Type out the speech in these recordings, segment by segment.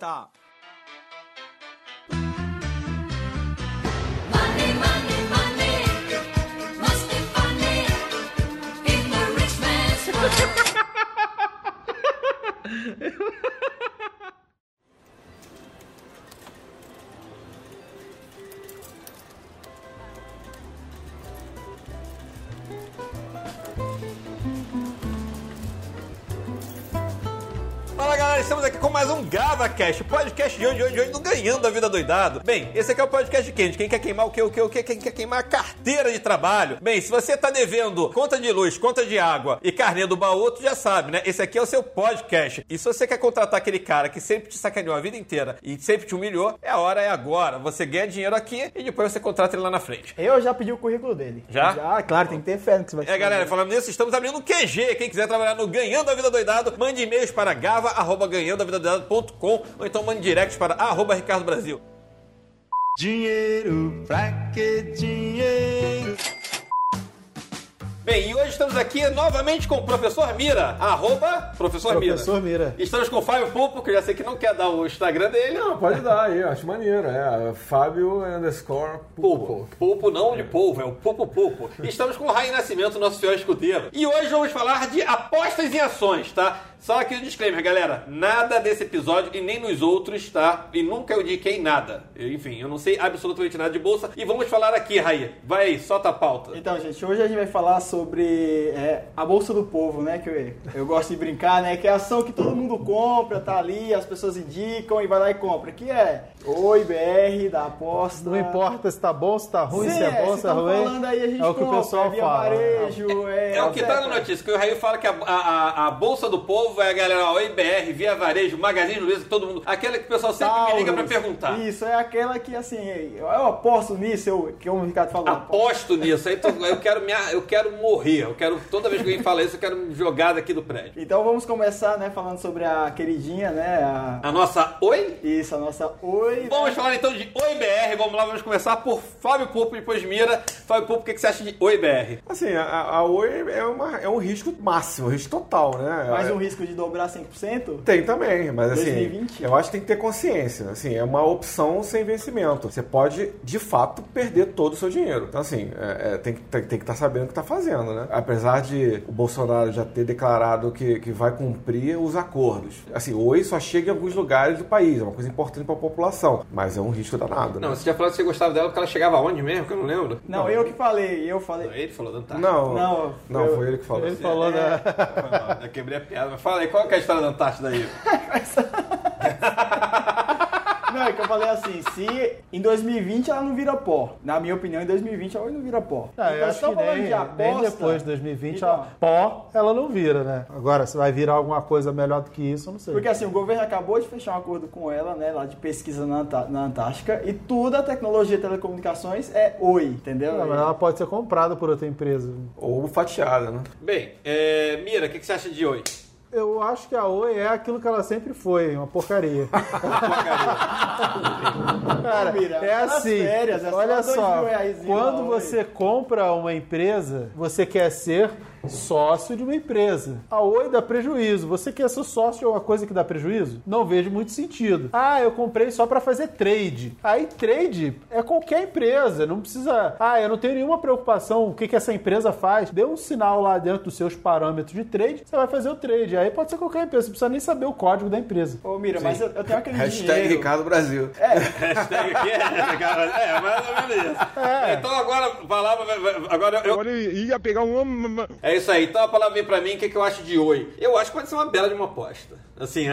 stop. Um GavaCast, podcast de hoje, hoje, hoje, do Ganhando a Vida Doidado. Bem, esse aqui é o podcast de quem? De quem quer queimar o que, o que, o que, quem quer queimar a carteira de trabalho. Bem, se você tá devendo conta de luz, conta de água e carnê do baú, tu já sabe, né? Esse aqui é o seu podcast. E se você quer contratar aquele cara que sempre te sacaneou a vida inteira e sempre te humilhou, é a hora, é agora. Você ganha dinheiro aqui e depois você contrata ele lá na frente. Eu já pedi o currículo dele. Já? Já, claro, tem que ter fé no que você vai É, galera, falando nisso, estamos abrindo um QG. Quem quiser trabalhar no Ganhando a Vida Doidado, mande e-mails para gava.ganhandoavidadoidado.com ou então mande directs para arroba Ricardo Brasil. Dinheiro, pra que dinheiro? Bem, e hoje estamos aqui novamente com o professor Mira, arroba professor, Professor Mira. Estamos com o Fábio Pupo, que eu já sei que não quer dar o Instagram dele. Não, pode dar aí, acho maneiro. É, Fábio underscore Pulpo. Pulpo não de polvo, é o Pupo Pulpo. E Estamos com o Raio Nascimento, nosso fiel escudeiro. E hoje vamos falar de apostas em ações, tá? Só aqui um disclaimer, galera. Nada desse episódio e nem nos outros, tá? E nunca eu indiquei nada. Enfim, eu não sei absolutamente nada de bolsa. E vamos falar aqui, Raí. Vai aí, solta a pauta. Então, gente, hoje a gente vai falar sobre é, a Bolsa do Povo, né? Que eu, eu gosto de brincar, né? Que é a ação que todo mundo compra, tá ali, as pessoas indicam e vai lá e compra. Que é Oi BR da aposta. Não importa se tá bom, se tá ruim, Sim, se é bom, se é tão ruim. falando aí, a gente é o que o compra, pessoal é via fala. varejo, é... É o que tá na notícia, que o Raí fala que a, a- a Bolsa do Povo é a galera ó, IBR, Via Varejo, Magazine Luiza, todo mundo. Aquela que o pessoal sempre me liga pra Taurus. perguntar. Isso, é aquela que, assim, eu, aposto nisso, eu, que o Ricardo falou. Aposto nisso. Aí eu, quero me, eu quero morrer. Eu quero, toda vez que alguém fala isso, eu quero me jogar daqui do prédio. Então vamos começar, né, falando sobre a queridinha, né, a... A nossa Oi? Isso, a nossa Oi. Vamos né? falar então de Oi BR. Vamos lá, vamos começar por Fábio Pupo e depois Mira. Fábio Pupo, o que, que você acha de Oi BR? Assim, a, a Oi é, uma, é um risco máximo, um risco total, né? Mais um risco de dobrar 100%? Tem também, mas assim, 2020? eu acho que tem que ter consciência. Assim, é uma opção sem vencimento. Você pode, de fato, perder todo o seu dinheiro. Então, assim, é- é, tem que tem, que estar sabendo o que está fazendo, né? Apesar de o Bolsonaro já ter declarado que, que vai cumprir os acordos. Assim, Oi só chega em alguns lugares do país, é uma coisa importante para a população, mas é um risco danado, né? Não, você já falou que você gostava dela porque ela chegava aonde mesmo? Que eu não lembro. Não, eu que falei, eu falei. Ele falou, não tá. Não, Não, não, foi ele que falou. Ele falou da. Foi mal, Eu quebrei a piada. Mas fala aí, qual que é a história da Antártida aí? Não, é que eu falei assim, se em 2020 ela não vira pó. Na minha opinião, em 2020 ela não vira pó. Eu Então, acho se tão que nem, de aposta, nem depois de 2020, então, a pó, ela não vira, né? Agora, se vai virar alguma coisa melhor do que isso, eu não sei. Porque assim, o governo acabou de fechar um acordo com ela, né, lá de pesquisa na, na Antártica, e toda a tecnologia de telecomunicações é oi, entendeu? Não, mas ela pode ser comprada por outra empresa. Ou fatiada, né? Bem, é, Mira, o que, que você acha de Oi? Eu acho que a Oi é aquilo que ela sempre foi, uma porcaria. Cara, Mira, é nas assim. férias, é olha só, quando você compra uma empresa, você quer ser sócio de uma empresa. A Oi dá prejuízo. Você quer ser sócio de uma coisa que dá prejuízo? Não vejo muito sentido. Ah, eu comprei só pra fazer trade. Aí trade é qualquer empresa, não precisa. Ah, eu não tenho nenhuma preocupação o que, que essa empresa faz. Dê um sinal lá dentro dos seus parâmetros de trade, você vai fazer o trade. Aí pode ser qualquer empresa, você precisa nem saber o código da empresa. Ô, Mira, mas eu, eu tenho aquele Hashtag dinheiro... Ricardo Brasil. Hashtag aqui é, cara, é, mais ou menos isso. Então agora, palavra, agora eu, Agora ele ia pegar um. É isso aí. Então a palavra vem pra mim, o que, que eu acho de oi? Eu acho que pode ser uma bela de uma aposta. Assim,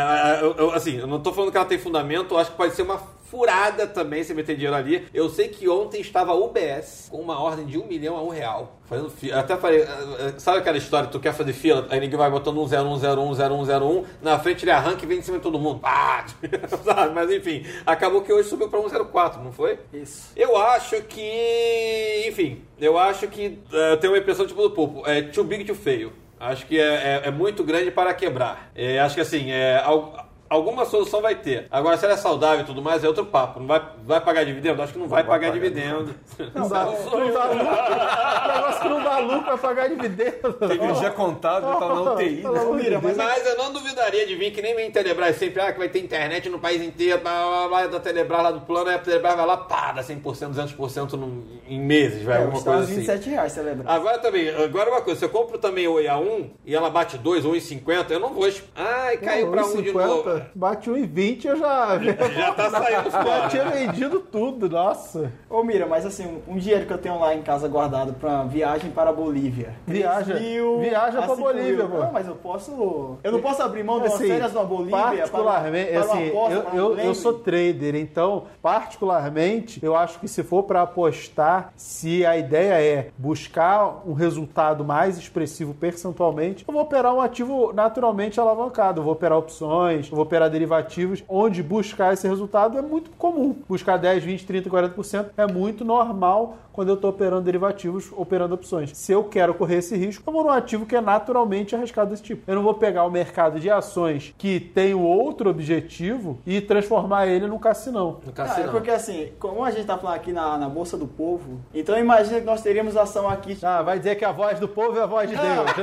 eu- assim, eu não tô falando que ela tem fundamento, eu acho que pode ser uma furada também se meter dinheiro ali. Eu sei que ontem estava a UBS com uma ordem de um milhão a um real. Fazendo fila. Até falei, ah, ah, sabe aquela história, tu quer fazer fila, aí ninguém vai botando um 0101, 0101, na frente ele arranca e vem em cima de todo mundo. Pá! Sabe? Mas enfim, acabou que hoje subiu pra 104, não foi? Isso. Eu acho que. Enfim, eu acho que. eh, Eu tenho uma impressão tipo do Pupo. É too big to fail. Acho que é, é- é muito grande para quebrar. É, acho que assim, é, al- Alguma solução vai ter. Agora, se ela é saudável e tudo mais, é outro papo. Não vai, vai pagar dividendo? Acho que não vai vai pagar pagar. dividendo. Não dá, não dá lucro. Negócio não dá lucro vai pagar dividendo. Tecnologia contábil tá na UTI, Pelo né? amor de Mira, Deus. Mas eu não duvidaria de vir que nem vem Telebrás sempre, ah, que vai ter internet no país inteiro, blá, blá, blá, da Telebrás lá do plano, aí a Telebrás vai lá, pá, dá 100%, 200% no, em meses, vai, É, alguma coisa assim. 27 reais, você lembra? Agora também, agora uma coisa, se eu compro também o EA1 e ela bate 2 ou 1,50, eu não vou. Ai, caiu pra 1 de 1,50, novo. Bate 1,20 eu já, Já tá saindo já fora. tinha vendido tudo, nossa. Ô Mira, mas assim, um, dinheiro que eu tenho lá em casa guardado pra viagem para a Bolívia. Viaja. 3 mil Viaja a pra 5 Bolívia, mil. pô. Não, mas eu posso. Eu não posso abrir mão das Assim, férias na Bolívia particularmente, para, para assim, aposta, eu, para eu, eu sou trader, então, particularmente, eu acho que se for para apostar, se a ideia é buscar um resultado mais expressivo percentualmente, eu vou operar um ativo naturalmente alavancado, eu vou operar opções, eu vou operar derivativos, onde buscar esse resultado é muito comum. Buscar 10, 20, 30, 40% é muito normal quando eu estou operando derivativos, operando opções. Se eu quero correr esse risco, eu vou num ativo que é naturalmente arriscado desse tipo. Eu não vou pegar o mercado de ações que tem outro objetivo e transformar ele num cassinão. No Ah, cassino. é porque assim, como a gente tá falando aqui na, na Bolsa do Povo, então imagina que nós teríamos ação aqui. Ah, vai dizer que a voz do povo é a voz de Deus.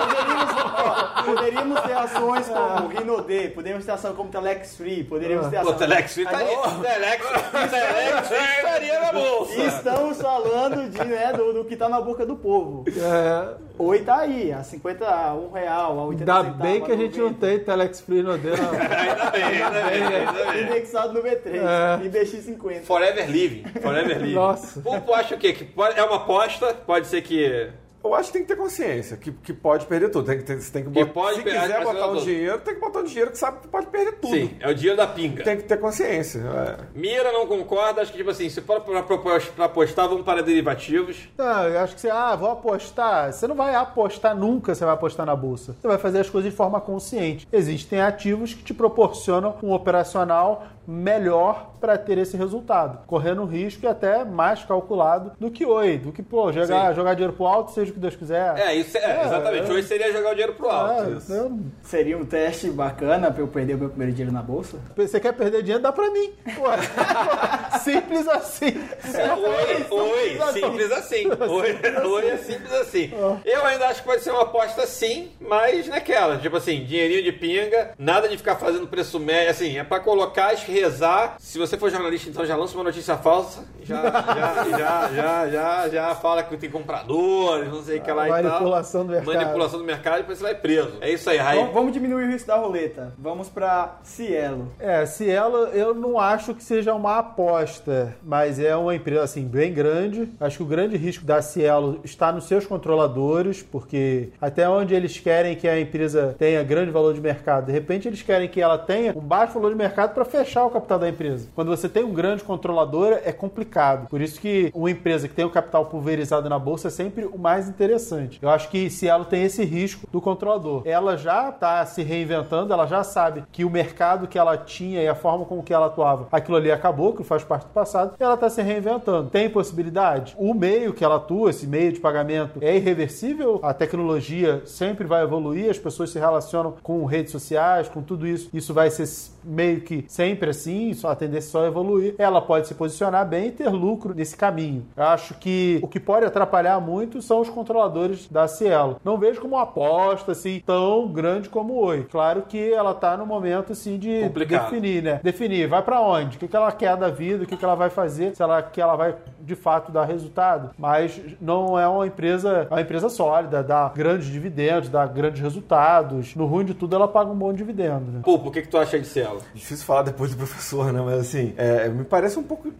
Poderíamos, ó, poderíamos ter ações como Rinode, poderíamos ter ação como Telex Free, poderíamos ter Pô, ação. Telex Free tá aí. Telex, Telex Free estaria na bolsa. Estamos falando de, né, do, do que tá na boca do povo. É, Oi tá aí, a 50, a 1 real, a 80 ainda centavos, bem que a gente não 90, tem Telex Free no dedo. Ainda bem, ainda bem, ainda bem. Indexado no B3, É. IBX50. Forever Living. Forever Living. Nossa. O Pô, acha o quê? Que é uma aposta, pode ser que. Eu acho que tem que ter consciência, que, que pode perder tudo. Tem que, ter- você tem que Que botar, pode se perder- quiser botar um dinheiro, tem que botar um dinheiro que sabe que pode perder tudo. Sim, é o dinheiro da pinga. Tem que ter consciência. é. Mira não concorda, acho que, tipo assim, se for pra, pra, pra apostar, vamos para derivativos. Não, eu acho que você, ah, vou apostar. Você não vai apostar nunca, você vai apostar na bolsa. Você vai fazer as coisas de forma consciente. Existem ativos que te proporcionam um operacional melhor para ter esse resultado, correndo um risco e até mais calculado do que oi, do que, pô, jogar, Sim. jogar dinheiro pro alto, seja o que Deus quiser. É, isso é, exatamente. é. Hoje seria jogar o dinheiro pro alto. É, isso. eu- Seria um teste bacana pra eu perder o meu primeiro dinheiro na bolsa? Você quer perder dinheiro? Dá pra mim. Ué. Simples assim. É, oi, oi, simples assim. Oi, oi é simples assim. Eu ainda acho que pode ser uma aposta sim, mas naquela, tipo assim, dinheirinho de pinga, nada de ficar fazendo preço médio, assim, é pra colocar, rezar. Se você for jornalista, então já lança uma notícia falsa, já, já, já, já, já, já fala que tem compradores, não sei o que lá e tal. Manipulação do mercado. Manipulação do mercado e depois você vai preso. É isso aí, Raí. Vamos, vamos diminuir o risco da roleta. Vamos pra Cielo. É, Cielo eu não acho que seja uma aposta, mas é uma empresa assim bem grande. Acho que o grande risco da Cielo está nos seus controladores, porque até onde eles querem que a empresa tenha grande valor de mercado, de repente eles querem que ela tenha um baixo valor de mercado para fechar o capital da empresa. Quando você tem um grande controlador é complicado. Por isso que uma empresa que tem o capital pulverizado na bolsa é sempre o mais interessante. Eu acho que Cielo tem esse risco do controlador. Ela já está se reinventando, ela já sabe que o mercado que ela tinha e a forma como que ela atuava, aquilo ali acabou, que faz parte do passado, ela está se reinventando. Tem possibilidade? O meio que ela atua, esse meio de pagamento, é irreversível? A tecnologia sempre vai evoluir, as pessoas se relacionam com redes sociais, com tudo isso. Isso vai ser meio que sempre assim, só a tendência é só evoluir. Ela pode se posicionar bem e ter lucro nesse caminho. Eu acho que o que pode atrapalhar muito são os controladores da Cielo. Não vejo como uma aposta assim tão grande como o Oi. Claro que ela tá no momento assim de Complicado. definir, né? Definir, vai pra onde? O que que ela quer da vida? O que que ela vai fazer? Se ela que ela vai de fato dar resultado, mas não é uma empresa, é uma empresa sólida, dá grandes dividendos, dá grandes resultados. No ruim de tudo, ela paga um bom dividendo, né? Pô, por que, que tu acha de Cielo? Difícil falar depois do professor, né? Mas assim, é, me parece um pouco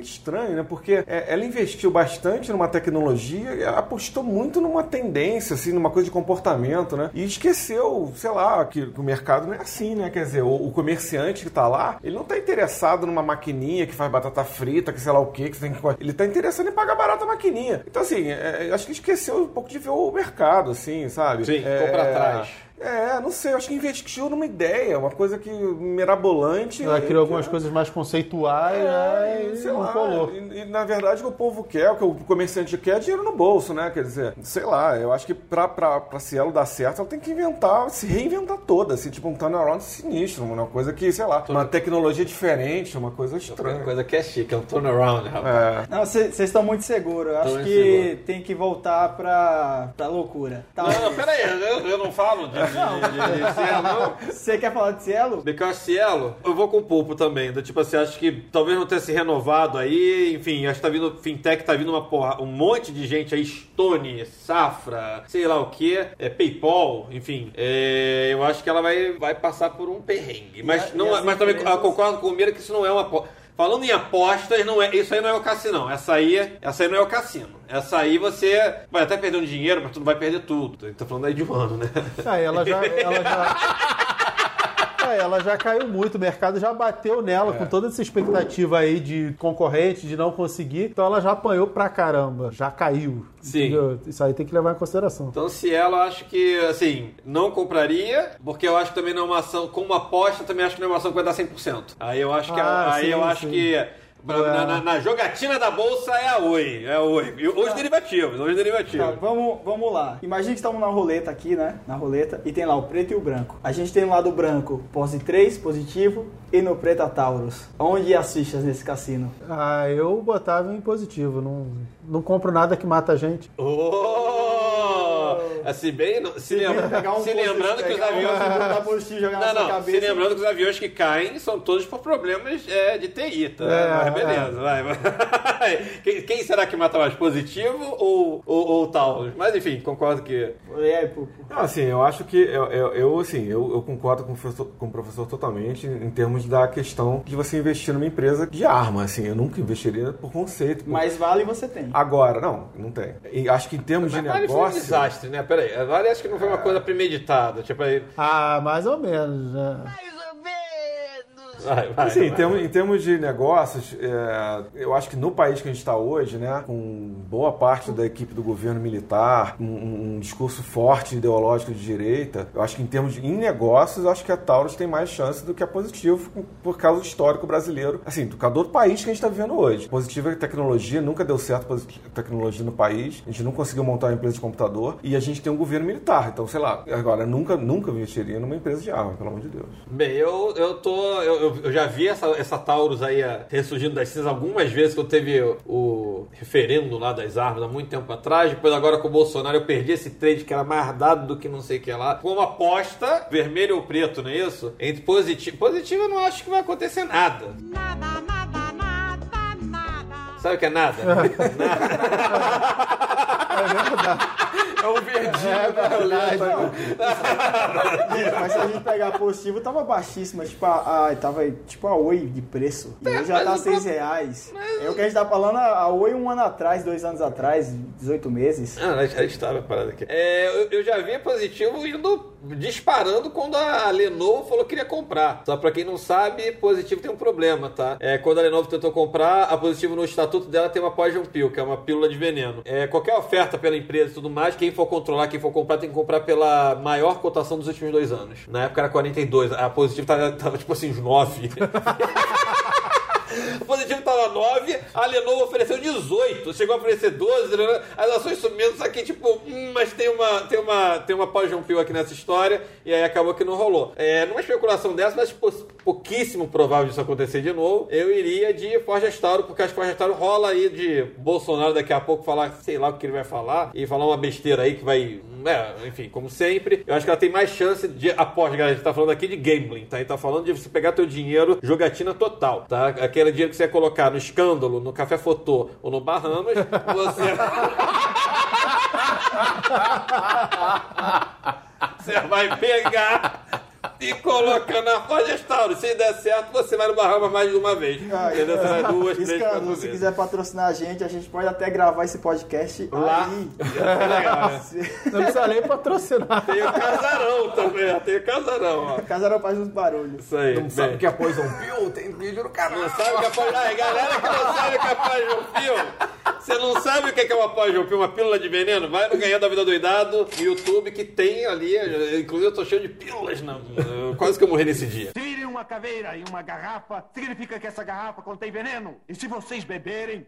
estranho, né? Porque é, ela investiu bastante numa tecnologia, e apostou muito numa tendência, assim, numa coisa de comportamento, né? E esqueceu, sei lá, que, o mercado não é assim, né? Quer dizer, o, o comerciante que tá lá, ele não tá interessado numa maquininha que faz batata frita, que sei lá o quê, que tem que. Ele tá interessado em pagar barata a maquininha. Então, assim, é, eu acho que esqueceu um pouco de ver o mercado, assim, sabe? Sim, é, ficou pra trás. É, não sei, eu acho que investiu numa ideia, uma coisa que mirabolante. Ela criou algumas coisas mais conceituais, né? É, E sei não lá, colou. E, e, na verdade o que o povo quer, o que o comerciante quer é dinheiro no bolso, né? Quer dizer, sei lá, eu acho que pra, pra, pra Cielo dar certo, ela tem que inventar, se reinventar toda, assim, tipo um turnaround sinistro, uma coisa que, sei lá, uma tecnologia diferente, uma coisa Uma estranha. coisa que é chique, é um turnaround, rapaz. É. Não, vocês estão muito seguros. Eu acho que seguro. tem que voltar pra, pra loucura. Tá? Não, não, peraí, eu, eu não falo de Cielo. Você quer falar de Cielo? Because Cielo, eu vou com o pulpo também. Do tipo assim, acho que talvez não tenha se renovado aí. Enfim, acho que tá vindo. Fintech tá vindo uma porra, um monte de gente aí, Stone, Safra, sei lá o que, é, PayPal, enfim. É, eu acho que ela vai, vai passar por um perrengue. Mas, E não, as mas também empresas- concordo com o Mira que isso não é uma aposta. Falando em apostas, não é, isso aí não é o cassino. Essa aí, essa aí não é o cassino. Essa aí você vai até perder um dinheiro, mas tu não vai perder tudo. Tô falando aí de um ano, né? Ah, ela já. Ela já... É, ela já caiu muito, o mercado já bateu nela com toda essa expectativa aí de concorrente, de não conseguir. Então ela já apanhou pra caramba, já caiu. Sim. entendeu? Isso aí tem que levar em consideração. Então, Cielo, eu acho que, assim, não compraria, porque eu acho que também não é uma ação, como aposta, também acho que não é uma ação que vai dar 100%. Aí eu acho que, a- Ah, aí sim, eu acho sim. que pra- na, na- na jogatina da bolsa é a Oi, é a Oi. E os derivativos, os Tá, derivativos. vamos, vamos lá. Imagina que estamos na roleta aqui, né? Na roleta. E tem lá o preto e o branco. A gente tem no lado branco pose 3, positivo. E no preto a Taurus. Onde as fichas nesse cassino? Ah, eu botava em positivo, não, não compro nada que mata a gente. Oh! Assim, bem, se, lembra- Pegar um se lembrando que os um aviões... Não, não, cabeça. se lembrando que os aviões que caem são todos por problemas é, de TI, tá? É, Mas beleza, vai, vai. Quem, quem será que mata mais, positivo ou, ou, ou Taurus? Mas enfim, concordo que... Pupo? Não, assim, eu acho que eu, eu, eu, assim, eu, eu concordo com o, professor, com o professor totalmente em termos da questão de você investir numa empresa de arma, assim, eu nunca investiria por conceito. por- Mais vale você tem. Agora, não, não tem. E acho que em termos de Mas Vale foi um negócio. desastre, né? Peraí, a Vale acho que não foi uma coisa premeditada. Tipo aí. Ah, mais ou menos, né? Vai, vai. Assim, em vai. termos, em termos de negócios, é, eu acho que no país que a gente está hoje, né, com boa parte da equipe do governo militar, um, um discurso forte ideológico de direita, eu acho que em termos de em negócios, eu acho que a Taurus tem mais chance do que a Positivo por causa do histórico brasileiro, assim, do cada outro país que a gente está vivendo hoje. Positivo é tecnologia, nunca deu certo tecnologia no país, a gente não conseguiu montar uma empresa de computador e a gente tem um governo militar, então sei lá, agora nunca, nunca investiria numa empresa de arma, pelo amor de Deus. Bem, eu, eu tô. Eu, eu- eu já vi essa, essa Taurus aí eh, ressurgindo das cinzas algumas vezes que eu teve o, o referendo lá das armas há muito tempo atrás. Depois, agora com o Bolsonaro, eu perdi esse trade que era mais dado do que não sei o que lá. Com uma aposta, vermelho ou preto, não é isso? Entre positivo. Positivo eu não acho que vai acontecer nada. Nada, nada, nada, nada. Sabe o que é nada? É o verdinho Gente, mas se a gente pegar positivo, tava baixíssima. Tipo, a, a- tava tipo a Oi de preço. E hoje já tá o 6 pro- reais. É o que a gente tá falando a, Oi um ano atrás, dois anos atrás, 18 meses. Ah, a gente estava parado aqui. É, eu, eu já vi a positivo indo disparando quando a Lenovo falou que queria comprar. Só pra quem não sabe, positivo tem um problema, tá? É, quando a Lenovo tentou comprar, a positivo no estatuto dela tem uma poison pill, que é uma pílula de veneno. É, qualquer oferta pela empresa e tudo mais, quem for controlar, quem for comprar, tem que comprar pela maior cotação dos últimos dois anos. Na época era 42, a positivo tava, tava tipo assim, uns 9. O positivo tava 9, a Lenovo ofereceu 18, chegou a oferecer 12, né? as ações subindo, só que tipo, hum, mas tem uma, tem uma, tem uma pós Pio aqui nessa história, e aí acabou que não rolou. É, numa especulação dessa, mas pou- pouquíssimo provável disso acontecer de novo, eu iria de Forja Tauro, porque acho que Forja Tauro rola aí de Bolsonaro daqui a pouco falar, sei lá o que ele vai falar, e falar uma besteira aí que vai, é, enfim, como sempre, eu acho que ela tem mais chance de aposta, galera, a gente tá falando aqui de gambling, tá? A gente tá falando de você pegar teu dinheiro, jogatina total, tá? Aquele dinheiro que você ia colocar no escândalo, no Café Fotô ou no Bahamas, você... Você vai pegar e colocar na Forja Tauro. Se der certo, você vai no Bahamas mais de uma vez. Ah, Entendeu? Você vai duas, três, quatro Escândalo, se vezes. quiser patrocinar a gente, a gente pode até gravar esse podcast Lá. aí. É legal, né? Não precisa nem patrocinar. Tem o casarão também. tem casarão, ó. Casarão faz uns barulhos. Isso aí. Não sabe bem. o que é Poison Pill? Tem vídeo no canal. Não sabe o que é pós Ah, galera que não sabe o que é pós Você não sabe o que é uma pós uma pílula de veneno? Vai no Ganhando a Vida Doidado no YouTube que tem ali. Inclusive eu tô cheio de pílulas. Na... Quase que eu morri nesse dia. Tire uma caveira e uma garrafa, significa que essa garrafa contém veneno. E se vocês beberem,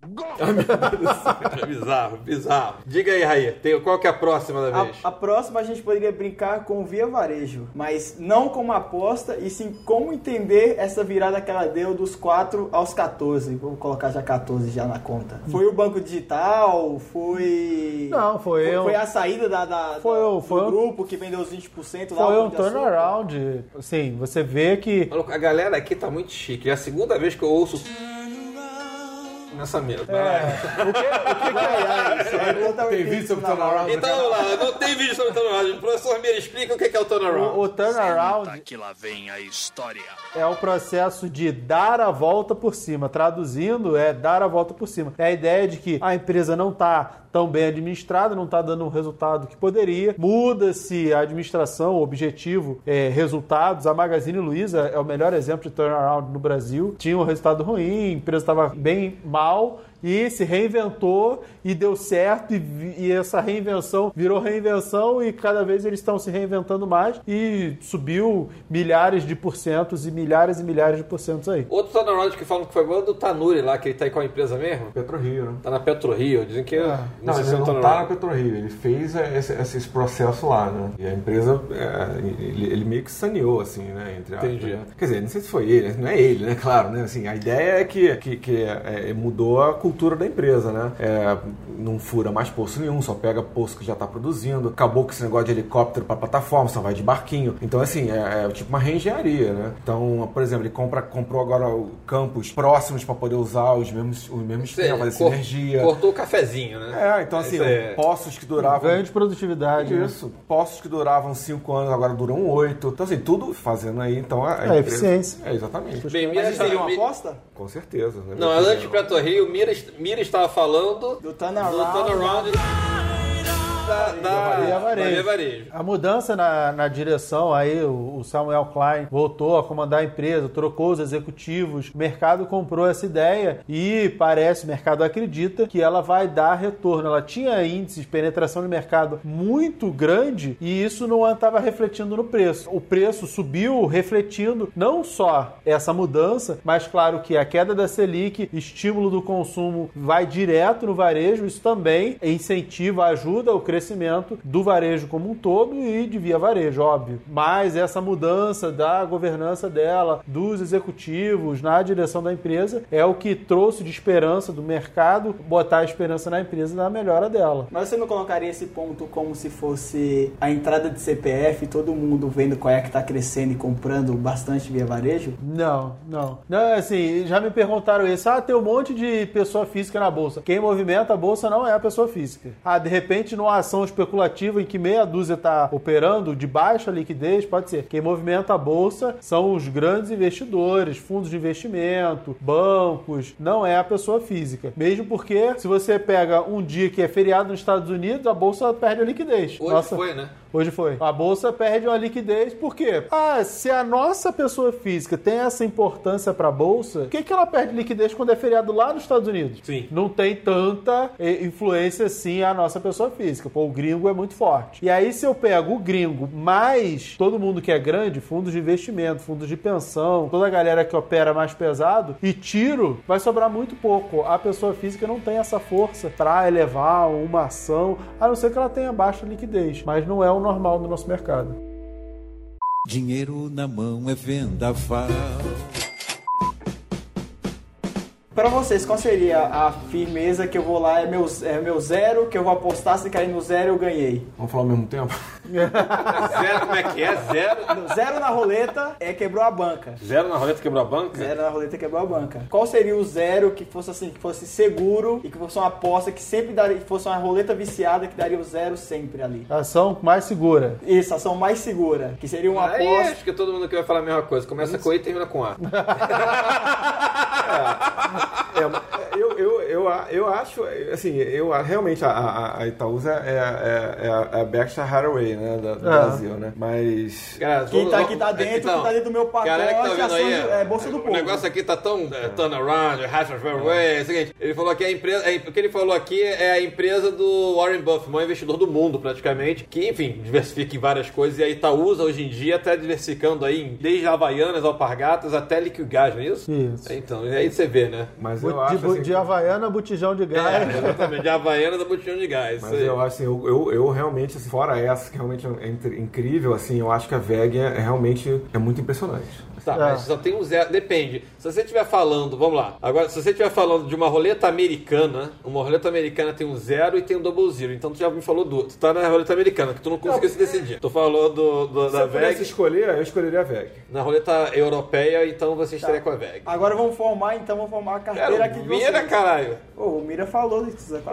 É bizarro, bizarro. Diga aí, Raí, tem, qual que é a próxima da vez? A, a próxima a gente poderia brincar com o Via Varejo, mas não como aposta, e sim como entender essa virada que ela deu dos 4 aos 14. Vou colocar já 14 já na conta. Foi o banco digital? Foi. Não, foi eu. Foi a saída da, da, Foi da- eu, do foi eu. grupo que vendeu os 20% lá. Foi o um turnaround. Assim, você vê que A galera aqui tá muito chique. É a segunda vez que eu ouço nessa mesa. o que, o que, que é Isso é totalmente Tem vídeo sobre turnaround? Então vamos lá, não tem vídeo sobre o turnaround. Professor Mira, explica o que é o turnaround. o, o turnaround que lá vem a história. é o processo de dar a volta por cima. Traduzindo, é dar a volta por cima. É a ideia de que a empresa não está tão bem administrada, não está dando o resultado que poderia. Muda-se a administração, o objetivo, é, resultados. A Magazine Luiza é o melhor exemplo de turnaround no Brasil. Tinha um resultado ruim, a empresa estava bem mal global e se reinventou e deu certo e, e essa reinvenção virou reinvenção e cada vez eles estão se reinventando mais e subiu milhares de porcentos e milhares e milhares de porcentos aí. Outro turnaround que falam que foi é do Tanuri lá, que ele tá aí com a empresa mesmo. PetroRio, né? Tá na PetroRio, dizem que. não, Não, sei ele é não tá na. PetroRio, ele fez esse, esse, esse processo lá, né? E a empresa, é, ele, ele meio que saneou, assim, né? Entre Entendi. né? Quer dizer, não sei se foi ele, não é ele, né? Claro, né? Assim, a ideia é que, que, que é, mudou a cultura da empresa, né? É, não fura mais poço nenhum, só pega poço que já tá produzindo. Acabou com esse negócio de helicóptero para plataforma, só vai de barquinho. Então, assim, é, é tipo uma reengenharia, né? Então, por exemplo, ele compra, comprou agora o campos próximos para poder usar os mesmos, os mesmos fazer cor- sinergia. Cortou o cafezinho, né? É, então assim, é- poços que duravam. Ganho de produtividade. né? Isso, poços que duravam 5 anos, agora duram 8. Então, assim, tudo fazendo aí, então a, a É, empresa- eficiência. É, exatamente. Bem, Mas Mira, isso seria uma Mi- aposta? Com certeza. Né? Não, antes de PetroRio, Mira, Mira estava falando Do turnaround. do turnaround da, da, Varejo. da Via Varejo. A mudança na, na direção, aí o, o Samuel Klein voltou a comandar a empresa, trocou os executivos, o mercado comprou essa ideia e parece, o mercado acredita que ela vai dar retorno. Ela tinha índices de penetração de mercado muito grande e isso não estava refletindo no preço. O preço subiu refletindo não só essa mudança, mas claro que a queda da Selic, estímulo do consumo vai direto no varejo, isso também incentiva, ajuda o crescimento do varejo como um todo e de via varejo, óbvio. Mas essa mudança da governança dela, dos executivos na direção da empresa, é o que trouxe de esperança do mercado, botar a esperança na empresa na melhora dela. Mas você não colocaria esse ponto como se fosse a entrada de CPF, todo mundo vendo qual é que tá crescendo e comprando bastante via varejo? Não, não. Não, assim, já me perguntaram isso. Ah, tem um monte de pessoa física na bolsa. Quem movimenta a bolsa não é a pessoa física. Ah, de repente, numa ação especulativa em que meia dúzia está operando de baixa liquidez, pode ser. Quem movimenta a bolsa são os grandes investidores, fundos de investimento, bancos. Não é a pessoa física. Mesmo porque, se você pega um dia que é feriado nos Estados Unidos, a bolsa perde a liquidez. Hoje Nossa- foi, né? Hoje foi. A bolsa perde uma liquidez por quê? Ah, se a nossa pessoa física tem essa importância para a bolsa, por que, que ela perde liquidez quando é feriado lá nos Estados Unidos? Sim. Não tem tanta eh, influência assim a nossa pessoa física. Pô, o gringo é muito forte. E aí, se eu pego o gringo mais todo mundo que é grande, fundos de investimento, fundos de pensão, toda a galera que opera mais pesado, e tiro, vai sobrar muito pouco. A pessoa física não tem essa força para elevar uma ação, a não ser que ela tenha baixa liquidez. Mas não é o normal no nosso mercado. Dinheiro na mão é vendaval. Pra vocês, qual seria a firmeza que eu vou lá, é meu, é meu zero, que eu vou apostar, se cair no zero eu ganhei? Vamos falar ao mesmo tempo? Zero, como é que é? Zero. Zero na roleta é quebrou a banca. Zero na roleta quebrou a banca? Zero na roleta quebrou a banca. Qual seria o zero que fosse assim, que fosse seguro e que fosse uma aposta que sempre daria, que fosse uma roleta viciada que daria o zero sempre ali? Ação mais segura. Isso, ação mais segura, que seria uma Aí aposta. acho que todo mundo aqui vai falar a mesma coisa. Começa com E e termina com A. É, eu, eu, eu a- eu acho, assim, eu realmente a, a, a Itaúsa é, é, é a- é a Berkshire Hathaway, né, da- do É. Brasil, né? Mas Galera, Quem tá aqui tá dentro, então, quem tá dentro do meu pacote, galera que tá vendo aí, do- é Bolsa do o Povo. negócio aqui tá tão é, turnaround, hash of way, é o seguinte, ele falou que a empresa, é, o que ele falou aqui é a empresa do Warren Buffett, o maior investidor do mundo praticamente, que enfim, diversifica em várias coisas e a Itaúsa hoje em dia tá diversificando aí desde Havaianas, alpargatas até líquido gás, não é isso? Isso. Então, e aí você vê, né? Mas eu de, acho assim, de Havaiana, botijão de É, gás. exatamente, de Havaiana da botijão de gás. Mas eu acho assim, eu, eu, eu realmente, assim, fora essa, que realmente é incrível, assim, eu acho que a VEG é, é realmente é muito impressionante. Tá, É. mas só tem um zero. Depende. Se você estiver falando, vamos lá. Agora, se você estiver falando de uma roleta americana, uma roleta americana tem um zero e tem um double zero. Então tu já me falou do. Tu tá na roleta americana, que tu não conseguiu se decidir. Tu falou do, do- Se da VEG. escolher, eu escolheria a VEG. Na roleta europeia, então você estaria com a VEG. Agora vamos formar, então, vamos formar a carteira Cara, aqui de mira, vocês. caralho. O Mira falou disso.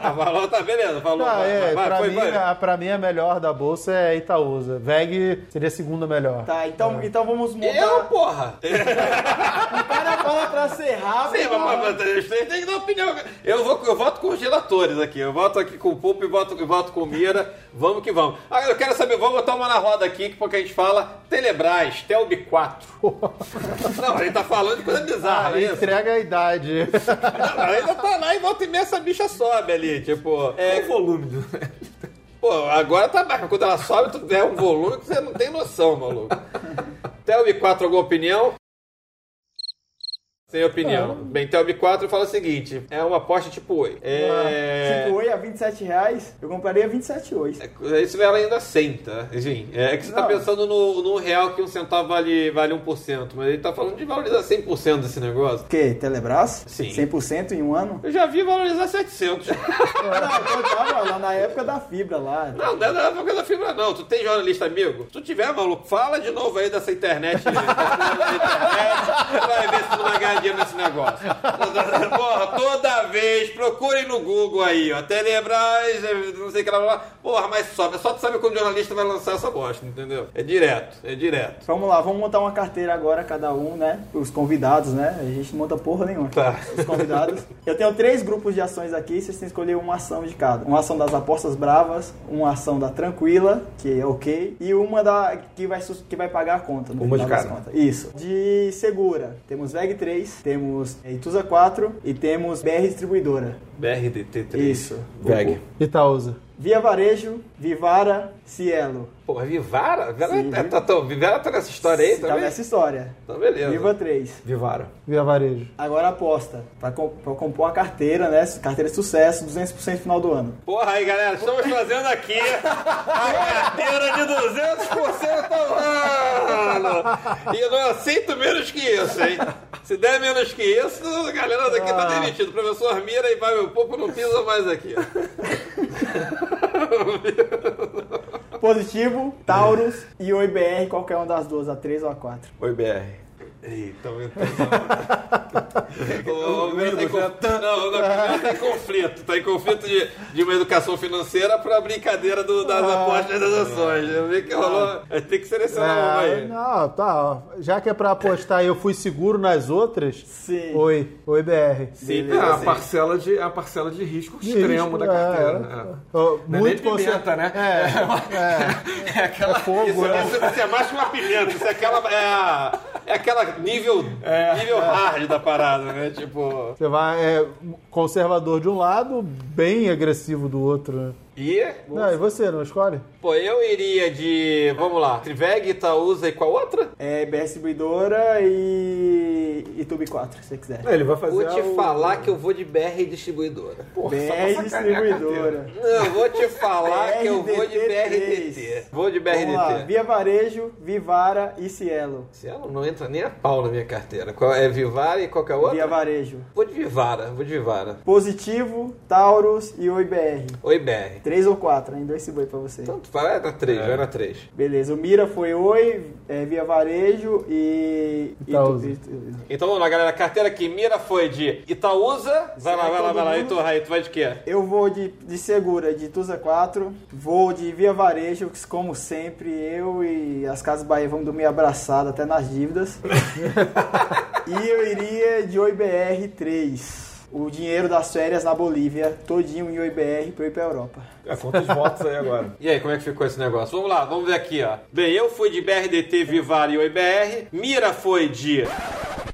Ah, falou, tá, beleza, falou. Ah, vai, é, vai, vai, pra, foi, mim, vai. a, pra mim, a melhor da bolsa é Itaúsa. VEG seria a segunda melhor. Tá, então, então vamos montar... Eu, porra! O cara fala pra ser rápido. Sim, mas, mas, mas têm que dar opinião. Eu, vou, eu voto com os relatores aqui. Eu voto aqui com o Pupo e voto, e voto com o Mira. Vamos que vamos. Agora eu quero saber, vamos botar uma na roda aqui, porque a gente fala Telebrás, Telb 4. Não, a gente tá falando de coisa bizarra, Ah, é isso? entrega a idade. Não, ainda tá lá e volta e meia essa bicha sobe ali, tipo. É, volume do... Pô, agora tá mas quando ela sobe, tu é um volume que você não tem noção, maluco. Telb 4, alguma opinião? Sem opinião. Bem, Telb 4 fala o seguinte: é uma aposta tipo oi. É. Tipo, oi, a 27 reais, eu compraria 27 hoje. É, Isso ela ainda sem, tá? Enfim, é que você tá Não. pensando no, no real que um centavo vale, vale 1%, mas ele tá falando de valorizar 100% desse negócio. O quê? Telebrás? Sim. 100% em um ano? Eu já vi valorizar 700. Não, eu tava lá na época da fibra lá. Não, não é da época da fibra, não. Tu tem jornalista amigo? Se tu tiver, maluco, fala de novo aí dessa internet. dessa internet vai ver se tu vai ganhar dinheiro nesse negócio. Porra, toda vez, procurem no Google aí, ó. Telebrás, não sei o que lá, lá. Porra, mas sobe. Só tu sabe quando o jornalista vai lançar essa bosta, entendeu? É direto, é direto. Vamos lá, vamos montar uma carteira agora, cada um, né? Os convidados, né? A gente não monta porra nenhuma. Tá. Os convidados. Eu tenho três grupos de ações aqui, vocês têm que escolher uma ação de cada. Uma ação das apostas bravas, uma ação da tranquila, que é ok, e uma da que vai, que vai pagar a conta. Uma de cada. Isso. De segura, temos VEG 3, temos Itusa 4 e temos BR Distribuidora. BRDT3. Isso. VEG. Itaúsa. Via Varejo, Vivara, Cielo. Porra, Vivara? Vivara, Sim, tá, tá, tá, Vivara tá nessa história aí Tá também? nessa história. Então, beleza. Viva 3. Vivara. Via Varejo. Agora aposta. Pra, com- pra compor uma carteira, né? Carteira de sucesso, 200% no final do ano. Porra aí, galera, estamos fazendo aqui a carteira de 200% ao ano. E eu não aceito menos que isso, hein? Se der menos que isso, a galera daqui tá demitido. Professor Mira e vai meu povo não pisa mais aqui. Positivo, Taurus e o IBR, qualquer uma das duas, a 3 ou a 4. Oi, BR. Eita, o tá em conflito. Não, não, o meu tá em conflito. Tá em conflito de, de uma educação financeira pra brincadeira do- das apostas das ações. Eu vi que rolou. Tem que selecionar uma É, aí. não, tá. ó. Já que é pra apostar e eu fui seguro nas outras, Sim. oi. Oi, BR. Sim, É a sim. parcela de, a parcela de risco De extremo risco, da é, carteira. é. Ó, Não é nem Muito pimenta, né? É, É aquela é fogo, Isso, né? isso- isso é mais que uma pimenta, isso é aquela. É, a- é aquela nível, nível hard da parada, né? Tipo. Você vai é, conservador de um lado, bem agressivo do outro. Né? E. Não, e você, não escolhe? Pô, eu iria de. Vamos lá. Triveg, Itaúsa e qual outra? É BR Distribuidora e YouTube 4, se você quiser. Ele vai fazer Vou te o- falar que eu vou de BR distribuidora. Porra, BR Distribuidora. Não, eu vou te falar que eu vou de BRDT3. Vou de Vamos lá. Via Varejo, Vivara e Cielo. Cielo não entra nem a pau na minha carteira. Qual é Vivara e qual que é a outra? Via Varejo. Vou de Vivara, vou de Vivara. Positivo, Taurus e o IBR. Oi, BR. 3 ou 4, ainda esse boi pra você. Então, vai na 3, vai na 3. Beleza, o Mira foi Oi, é, Via Varejo e... Itaúsa. e e- Então vamos lá, galera. A carteira que Mira foi de Itaúsa. Vai lá, vai lá, vai lá. todo E tu, Raí, tu vai de quê? Eu vou de, de Segura, de Tusa 4. Vou de Via Varejo, que como sempre, eu e as Casas Bahia vamos dormir abraçados até nas dívidas. e eu iria de OIBR 3. O dinheiro das férias na Bolívia, todinho em OIBR pra eu ir pra Europa. É, quantos votos aí agora? E aí, como é que ficou esse negócio? Vamos lá, vamos ver aqui, ó. Bem, eu fui de BRDT, Vivar e OIBR. Mira foi de.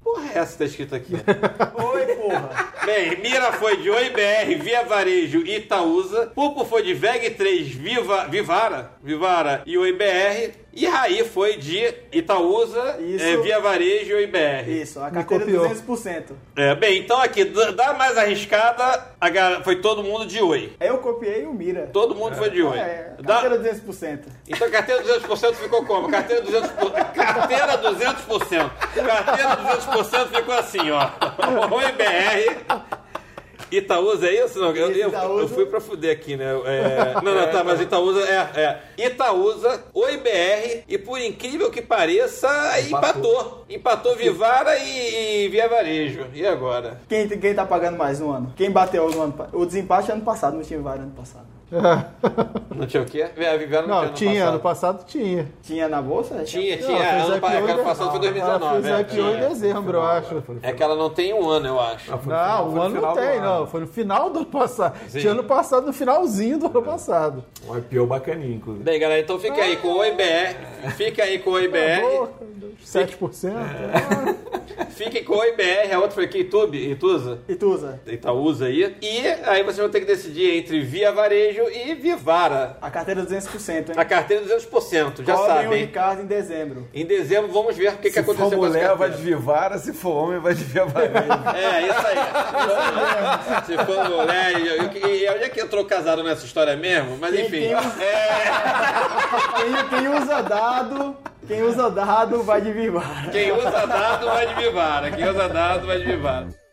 Porra, é essa que tá escrito aqui? Oi, porra! Bem, Mira foi de OIBR, Via Varejo e Itaúsa. Pupo foi de VEG 3, Viva, Vivara, Vivara e OIBR. E Raí foi de Itaúsa, Isso. é, Via Varejo e OIBR. Isso, a carteira copiou. 200%. É, bem, então aqui, da mais arriscada, a foi todo mundo de Oi. Eu copiei o Mira. Todo mundo foi de Oi. É, Da- carteira 200%. Então carteira 200% ficou como? Carteira 200%. Carteira 200%. Carteira 200% ficou assim, ó. Oi BR. Itaúsa é isso? Não, eu, eu- eu fui pra fuder aqui, né? É, não, não, tá, mas Itaúsa é, é. Itaúsa, Oi BR e por incrível que pareça, empatou. Empatou Vivara e, e Via Varejo. E agora? Quem, quem tá pagando mais no ano? Quem bateu no ano O desempate ano passado, não tinha VAR ano passado. Não tinha o quê? A Vivara não, Não, tinha tinha, ano passado. tinha. Tinha na bolsa? Tinha, Não, tinha. fez ano, IPO ano em- passado foi Ela 2019. fez é, IPO em tinha. dezembro, eu acho. É que ela não tem um ano, eu acho. Não, o no ano final não tem, ano. não. Foi no final do ano passado. Sim. Tinha ano passado, no finalzinho do ano passado. Um IPO bacaninho, inclusive. Bem, galera, então fica aí com o IBR. Fica aí com o IBR. Pô, 7%. Fiquem com o IBR. A outra foi aqui, Itube, Ituza. Ituza. Itaúsa aí. E aí vocês vão ter que decidir entre Via Varejo e Vivara. A carteira 200%, hein? A carteira 200%, já Cobrem o sabem. Ricardo em dezembro. Em dezembro vamos ver o que, que Se for aconteceu com essa mulher, vai de. Vivara, se for homem, vai de Via Varejo. É, isso aí. Se for mulher, e, onde é que entrou casado nessa história mesmo? Mas Quem- enfim. quem- É, Quem, quem usa dado, quem usa dado vai de Vivara. quem usa dado vai de Vivara. Quem usa dado vai de Vivara.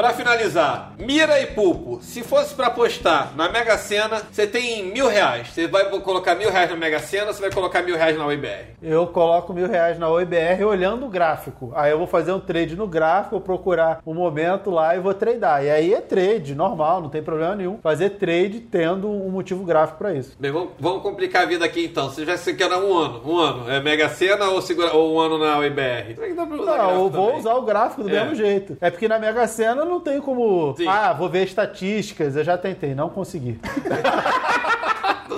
Pra finalizar, Mira e Pulpo, se fosse pra apostar na Mega Sena, você tem mil reais. Você vai colocar mil reais na Mega Sena ou você vai colocar mil reais na UIBR? Eu coloco mil reais na OIBR olhando o gráfico. Aí eu vou fazer um trade no gráfico, vou procurar um momento lá e vou tradear. E aí é trade, normal, não tem problema nenhum. Fazer trade tendo um motivo gráfico pra isso. Bem, vamos, vamos complicar a vida aqui então. Você já se quer um ano, um ano. É Mega Sena ou, segura, ou um ano na UIBR? Será que dá pra usar Não, eu vou também? usar o gráfico do É. mesmo jeito. É porque na Mega Sena não tem como. Sim. Ah, vou ver estatísticas. Eu já tentei, não consegui.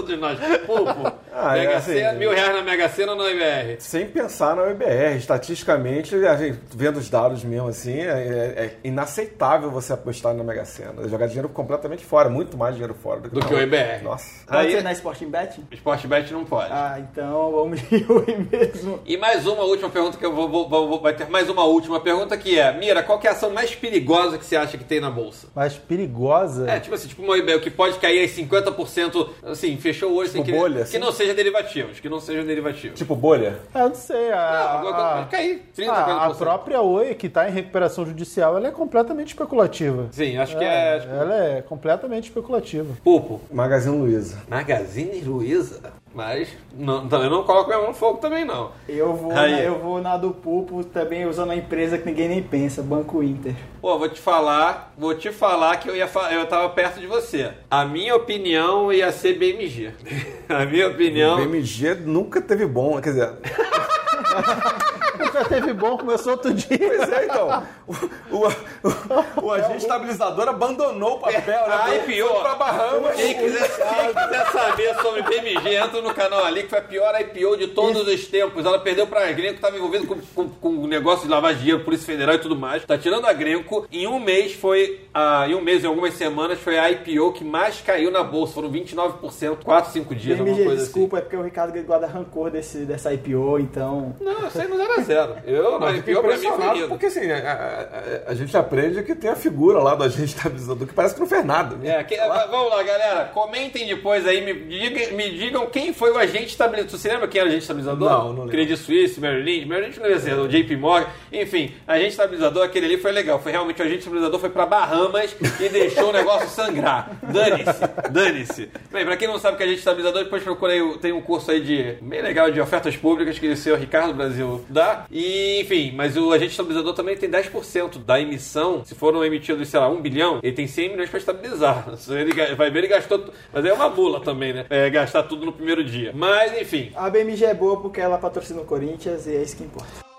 Todos nós. Pulpo. Ah, é Mega assim, Sena, mil reais na Mega Sena ou na UIBR? Sem pensar na UBR. Estatisticamente, a gente, vendo os dados mesmo assim, é, é- é inaceitável você apostar na Mega Sena. Jogar dinheiro completamente fora, muito mais dinheiro fora do que, Do que o. IBR. Nossa. Pode Aí- ser na Sporting Bet? Sportbet não pode. Ah, então vamos de Oi mesmo. E mais uma última pergunta que eu vou, vou- vou- vai ter mais uma última pergunta que é, Mira, qual que é a ação mais perigosa que você acha que tem na bolsa? Mas perigosa. É, tipo assim, tipo uma IBE, o que pode cair aí 50%, assim, fechou hoje sem Tipo querer. bolha, que assim? não seja derivativos, que não sejam derivativos. Tipo bolha. Ah, Eu não sei. A, não, a- pode cair, 30%, a, a 40%. própria Oi, que está em recuperação judicial, ela é completamente especulativa. Sim, acho que é, acho que- Ela é completamente especulativa. Pulpo. Magazine Luiza. Magazine Luiza. Mas não, eu não coloco minha mão no fogo também, não. Eu vou, Aí. na, eu vou na do Pulpo também usando uma empresa que ninguém nem pensa, Banco Inter. Pô, vou te falar, vou te falar que eu ia eu tava perto de você. A minha opinião ia ser BMG. A minha opinião. O BMG nunca teve bom, quer dizer. Nunca teve bom, começou outro dia. Pois é, então. O, o, o- o agente estabilizador abandonou o papel, né? A Foi- IPO. Foi pra Bahamas. Quem quiser, quem quiser saber sobre BMG, entra no canal ali, que foi a pior IPO de todos os tempos. Ela perdeu pra Grenco, estava envolvida com, com, com negócio de lavar dinheiro, Polícia Federal e tudo mais. Tá tirando a Grenco. Em um mês foi, ah, em um mês, em algumas semanas, foi a IPO que mais caiu na bolsa. Foram 29%, 4, 5 dias, alguma BMG, coisa desculpa, é porque o Ricardo guarda rancor desse, dessa IPO, então. assim. Não, eu saí no 0 a 0 Eu, a Eu fiquei IPO pra mim foi porque assim, a, a- a- a gente aprende que tem a figura lá do agente estabilizador que parece que não fez nada. né? É, que- vamos lá, galera. Comentem depois aí, me, diga- me digam quem foi o agente estabilizador. Você lembra quem era o agente estabilizador? Não, não lembro. Credit Suisse, Merrill Lynch. Merrill Lynch não ia ser, o JP Morgan. Enfim, agente estabilizador, aquele ali foi legal. Foi realmente o agente estabilizador, foi pra Bahamas e deixou o negócio sangrar. Dane-se, dane-se. Bem, pra quem não sabe o que é agente estabilizador, depois procurei, tem um curso aí de, bem legal, de ofertas públicas que o senhor Ricardo Brasil dá. E, enfim, mas o agente estabilizador também tem 10% da emissão. Se foram emitidos, sei lá, 1 bilhão, ele tem 100 milhões pra estabilizar. Ele vai ver, ele gastou. Mas é uma bula também, né? É, gastar tudo no primeiro dia. Mas, enfim. A BMG é boa porque ela patrocina o Corinthians e é isso que importa.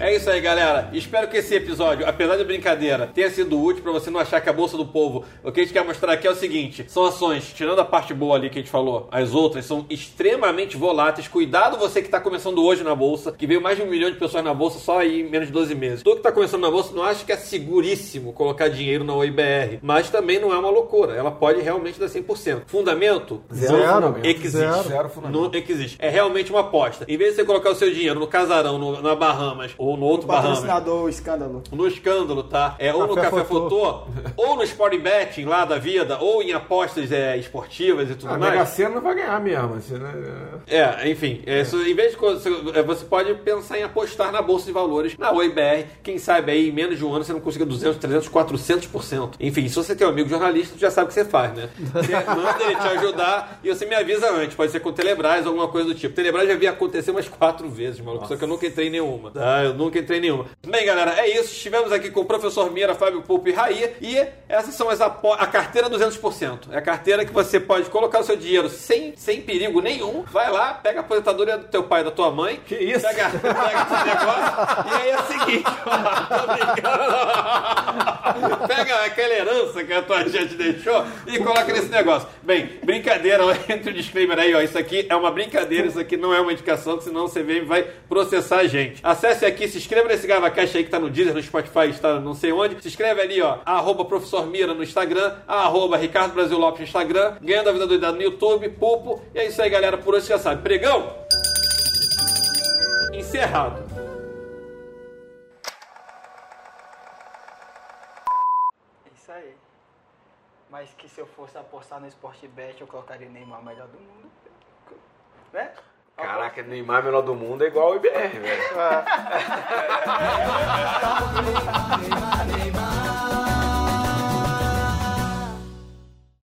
É isso aí, galera. Espero que esse episódio, apesar de brincadeira, tenha sido útil pra você não achar que a Bolsa do Povo. O que a gente quer mostrar aqui é o seguinte: são ações, tirando a parte boa ali que a gente falou, as outras são extremamente voláteis. Cuidado você que tá começando hoje na Bolsa, que veio mais de um milhão de pessoas na Bolsa só aí em menos de 12 meses. Tu que tá começando na Bolsa, não acha que é seguríssimo colocar dinheiro na OIBR, mas também não é uma loucura. Ela pode realmente dar 100%. Fundamento? Zero fundamento. Existe. Zero. Zero fundamento. Não existe. É realmente uma aposta. Em vez de você colocar o seu dinheiro no casarão, no- na Bahamas, ou no outro O Bahamas, patrocinador, escândalo. no escândalo, tá? É, ou no Café Café Fotô. Ou no Sport Betting lá da vida, ou em apostas é, esportivas e tudo A mais. Mega Sena não vai ganhar mesmo. Assim, né? É, enfim, é, isso, em vez de você é, você pode pensar em apostar na bolsa de valores, na OIBR, quem sabe aí em menos de um ano você não consiga 200, 300, 400%. Enfim, se você tem um amigo jornalista, já sabe o que você faz, né? Você manda ele te ajudar e você me avisa antes, pode ser com o Telebrás, alguma coisa do tipo. Telebrás já vi acontecer umas quatro vezes, maluco, só que eu nunca entrei em nenhuma. Tá? Eu nunca entrei em nenhuma. Bem, galera, é isso. Estivemos aqui com o professor Mira, Fábio Poupo e Raí e essas são as a carteira 200%. É a carteira que você pode colocar o seu dinheiro sem, sem perigo nenhum. Vai lá, pega a aposentadoria do teu pai e da tua mãe. Que isso? Pega, pega esse negócio. e aí é o seguinte, brincando. Pega aquela herança que a tua gente deixou e coloca nesse negócio. Bem, brincadeira, ó, entre o disclaimer aí, ó. Isso aqui é uma brincadeira, isso aqui não é uma indicação, senão você vem e vai processar a gente. Acesse aqui, se inscreva nesse GavaCast aí que tá no Deezer, no Spotify, está não sei onde. Se inscreve ali, ó, arroba professor Mira no Instagram, arroba Ricardo Brasil Lopes no Instagram, ganhando a vida doidada no YouTube, Pupo. E é isso aí, galera. Por hoje já sabe. Pregão! Encerrado. É isso aí. Mas que se eu fosse apostar no Sportbet, eu colocaria Neymar melhor do mundo. Né? Caraca, Neymar é melhor do mundo é igual o IBR, velho. Neymar, é. Neymar.